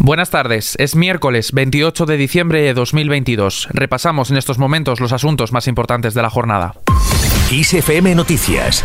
Buenas tardes, es miércoles 28 de diciembre de 2022. Repasamos en estos momentos los asuntos más importantes de la jornada. ISFM Noticias.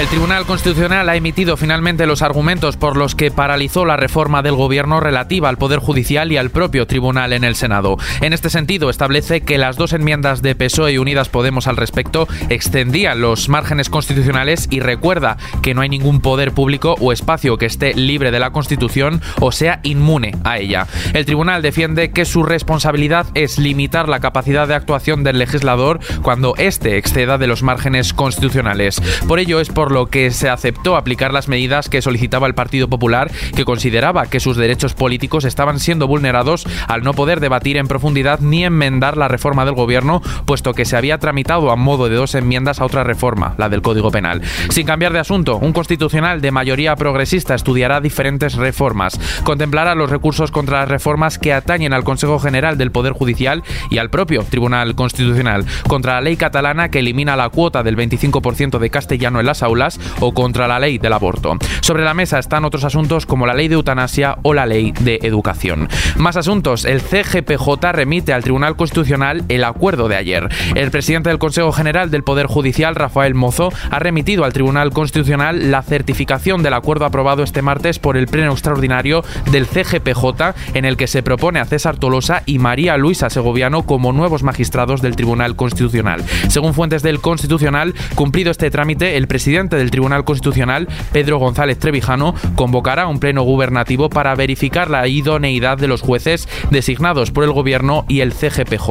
El Tribunal Constitucional ha emitido finalmente los argumentos por los que paralizó la reforma del Gobierno relativa al Poder Judicial y al propio Tribunal en el Senado. En este sentido, establece que las dos enmiendas de PSOE y Unidas Podemos al respecto extendían los márgenes constitucionales y recuerda que no hay ningún poder público o espacio que esté libre de la Constitución o sea inmune a ella. El Tribunal defiende que su responsabilidad es limitar la capacidad de actuación del legislador cuando éste exceda de los márgenes constitucionales. Por ello es por lo que se aceptó aplicar las medidas que solicitaba el Partido Popular, que consideraba que sus derechos políticos estaban siendo vulnerados al no poder debatir en profundidad ni enmendar la reforma del gobierno, puesto que se había tramitado a modo de dos enmiendas a otra reforma, la del Código Penal. Sin cambiar de asunto, un constitucional de mayoría progresista estudiará diferentes reformas, contemplará los recursos contra las reformas que atañen al Consejo General del Poder Judicial y al propio Tribunal Constitucional, contra la ley catalana que elimina la cuota del 25% de castellano en las aulas o contra la ley del aborto. Sobre la mesa están otros asuntos como la ley de eutanasia o la ley de educación. Más asuntos. El CGPJ remite al Tribunal Constitucional el acuerdo de ayer. El presidente del Consejo General del Poder Judicial, Rafael Mozo, ha remitido al Tribunal Constitucional la certificación del acuerdo aprobado este martes por el Pleno Extraordinario del CGPJ en el que se propone a César Tolosa y María Luisa Segoviano como nuevos magistrados del Tribunal Constitucional. Según fuentes del Constitucional, cumplido este trámite, el presidente del Tribunal Constitucional, Pedro González Trevijano, convocará un pleno gubernativo para verificar la idoneidad de los jueces designados por el Gobierno y el CGPJ.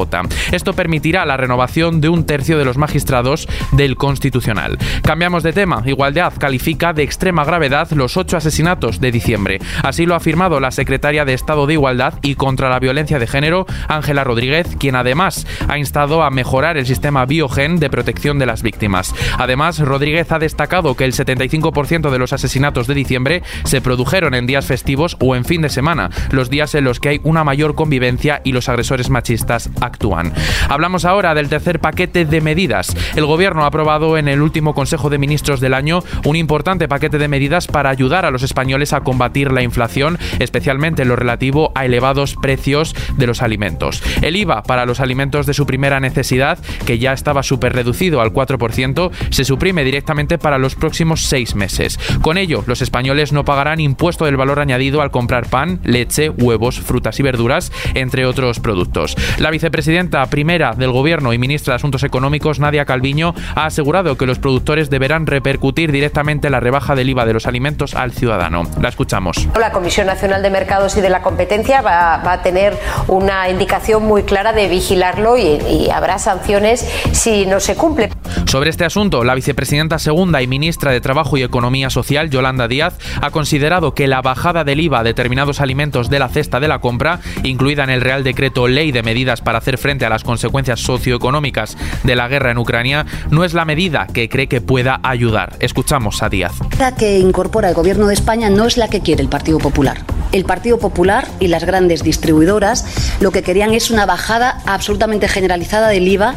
Esto permitirá la renovación de un tercio de los magistrados del Constitucional. Cambiamos de tema. Igualdad califica de extrema gravedad los ocho asesinatos de diciembre. Así lo ha afirmado la secretaria de Estado de Igualdad y contra la Violencia de Género, Ángela Rodríguez, quien además ha instado a mejorar el sistema biogen de protección de las víctimas. Además, Rodríguez ha destacado que el 75% de los asesinatos de diciembre se produjeron en días festivos o en fin de semana, los días en los que hay una mayor convivencia y los agresores machistas actúan. Hablamos ahora del tercer paquete de medidas. El Gobierno ha aprobado en el último Consejo de Ministros del año un importante paquete de medidas para ayudar a los españoles a combatir la inflación, especialmente en lo relativo a elevados precios de los alimentos. El IVA para los alimentos de su primera necesidad, que ya estaba súper reducido al 4%, se suprime directamente para los próximos seis meses. Con ello, los españoles no pagarán impuesto del valor añadido al comprar pan, leche, huevos, frutas y verduras, entre otros productos. La vicepresidenta primera del Gobierno y ministra de Asuntos Económicos, Nadia Calviño, ha asegurado que los productores deberán repercutir directamente la rebaja del IVA de los alimentos al ciudadano. La escuchamos. La Comisión Nacional de Mercados y de la Competencia va, a tener una indicación muy clara de vigilarlo y, y habrá sanciones si no se cumple. Sobre este asunto, la vicepresidenta segunda y ministra de Trabajo y Economía Social, Yolanda Díaz, ha considerado que la bajada del IVA a determinados alimentos de la cesta de la compra, incluida en el Real Decreto Ley de Medidas para hacer frente a las consecuencias socioeconómicas de la guerra en Ucrania, no es la medida que cree que pueda ayudar. Escuchamos a Díaz. La que incorpora el Gobierno de España no es la que quiere el Partido Popular. El Partido Popular y las grandes distribuidoras lo que querían es una bajada absolutamente generalizada del IVA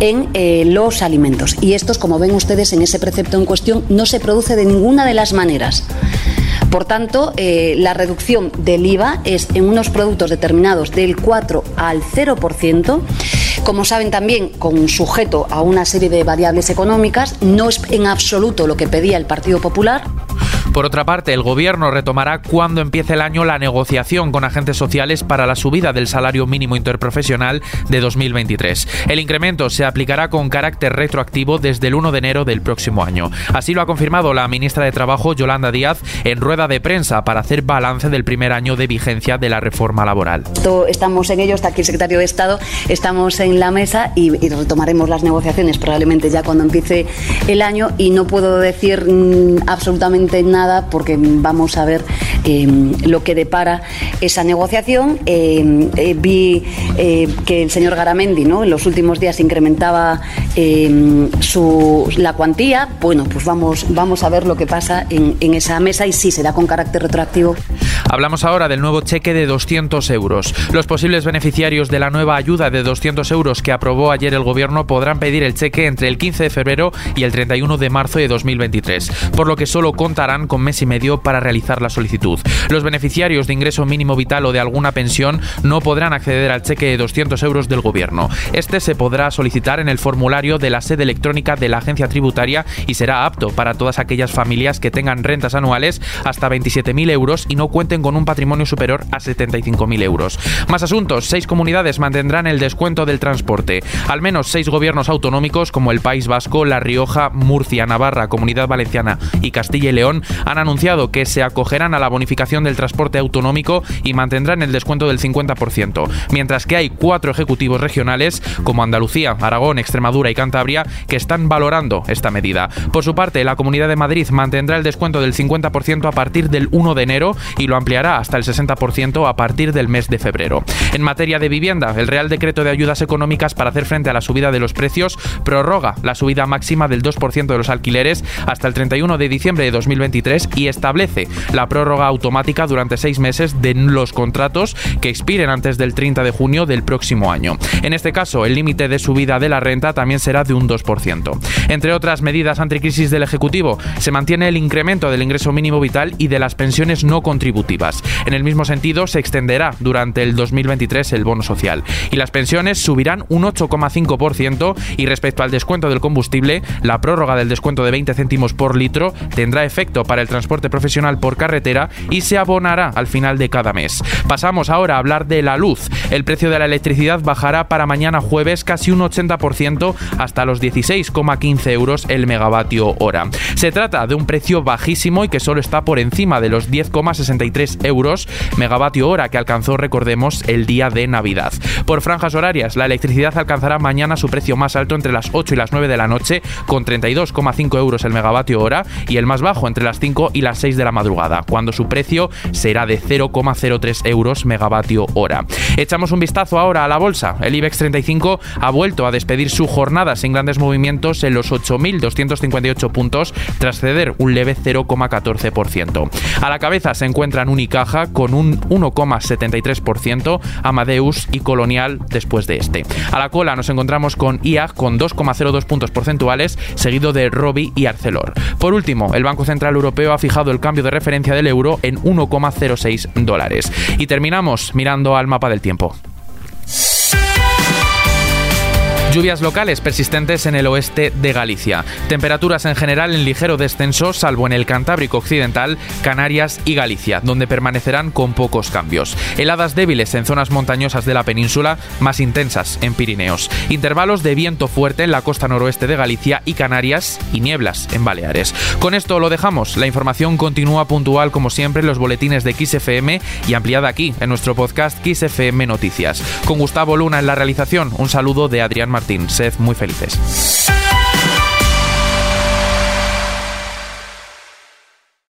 en eh, los alimentos. Y estos, como ven ustedes en ese precepto en cuestión, no se produce de ninguna de las maneras. Por tanto, eh, la reducción del IVA es en unos productos determinados del 4 al 0%. Como saben también, con sujeto a una serie de variables económicas, no es en absoluto lo que pedía el Partido Popular. Por otra parte, el Gobierno retomará cuando empiece el año la negociación con agentes sociales para la subida del salario mínimo interprofesional de 2023. El incremento se aplicará con carácter retroactivo desde el 1 de enero del próximo año. Así lo ha confirmado la ministra de Trabajo, Yolanda Díaz, en rueda de prensa para hacer balance del primer año de vigencia de la reforma laboral. Estamos en ello, está aquí el secretario de Estado, estamos en la mesa y, retomaremos las negociaciones probablemente ya cuando empiece el año y no puedo decir mm, absolutamente nada porque vamos a ver em, lo que depara esa negociación. Em, eh, vi eh, que el señor Garamendi ¿no? en los últimos días incrementaba su, la cuantía. Bueno, pues vamos, vamos a ver lo que pasa en, en esa mesa y sí será con carácter retroactivo. Hablamos ahora del nuevo cheque de 200 euros. Los posibles beneficiarios de la nueva ayuda de 200 euros que aprobó ayer el Gobierno podrán pedir el cheque entre el 15 de febrero y el 31 de marzo de 2023, por lo que solo contarán con mes y medio para realizar la solicitud. Los beneficiarios de ingreso mínimo vital o de alguna pensión no podrán acceder al cheque de 200 euros del Gobierno. Este se podrá solicitar en el formulario de la sede electrónica de la agencia tributaria y será apto para todas aquellas familias que tengan rentas anuales hasta 27.000 euros y no cuenten con un patrimonio superior a 75.000 euros. Más asuntos, seis comunidades mantendrán el descuento del transporte. Al menos seis gobiernos autonómicos como el País Vasco, La Rioja, Murcia, Navarra, Comunidad Valenciana y Castilla y León han anunciado que se acogerán a la bonificación del transporte autonómico y mantendrán el descuento del 50%, mientras que hay cuatro ejecutivos regionales como Andalucía, Aragón, Extremadura y Cantabria que están valorando esta medida. Por su parte, la Comunidad de Madrid mantendrá el descuento del 50% a partir del 1 de enero y lo ampliará hasta el 60% a partir del mes de febrero. En materia de vivienda, el Real Decreto de Ayudas Económicas para hacer frente a la subida de los precios prorroga la subida máxima del 2% de los alquileres hasta el 31 de diciembre de 2023 y establece la prórroga automática durante seis meses de los contratos que expiren antes del 30 de junio del próximo año. En este caso, el límite de subida de la renta también será de un 2%. Entre otras medidas anticrisis del Ejecutivo, se mantiene el incremento del ingreso mínimo vital y de las pensiones no contributivas. En el mismo sentido, se extenderá durante el 2023 el bono social y las pensiones subirán un 8,5% y respecto al descuento del combustible, la prórroga del descuento de 20 céntimos por litro tendrá efecto para el transporte profesional por carretera y se abonará al final de cada mes. Pasamos ahora a hablar de la luz. El precio de la electricidad bajará para mañana jueves casi un 80% hasta los 16,15 euros el megavatio hora. Se trata de un precio bajísimo y que solo está por encima de los 10,63 euros megavatio hora que alcanzó, recordemos, el día de Navidad. Por franjas horarias, la electricidad alcanzará mañana su precio más alto entre las 8 y las 9 de la noche, con 32,5 euros el megavatio hora, y el más bajo entre las 5 y las 6 de la madrugada, cuando su precio será de 0,03 euros megavatio hora. Echamos un vistazo ahora a la bolsa. El IBEX 35 ha vuelto a despedir su jornada sin grandes movimientos en los 8.258 puntos, tras ceder un leve 0,14%. A la cabeza se encuentran Unicaja con un 1,73%, Amadeus y Colonial después de este. A la cola nos encontramos con IAG con 2,02 puntos porcentuales, seguido de Robi y Arcelor. Por último, el Banco Central Ha fijado el cambio de referencia del euro en 1,06 dólares. Y terminamos mirando al mapa del tiempo. Lluvias locales persistentes en el oeste de Galicia. Temperaturas en general en ligero descenso, salvo en el Cantábrico Occidental, Canarias y Galicia, donde permanecerán con pocos cambios. Heladas débiles en zonas montañosas de la península, más intensas en Pirineos. Intervalos de viento fuerte en la costa noroeste de Galicia y Canarias y nieblas en Baleares. Con esto lo dejamos. La información continúa puntual como siempre en los boletines de XFM y ampliada aquí en nuestro podcast XFM Noticias. Con Gustavo Luna en la realización, un saludo de Adrián Martín. Sed muy felices.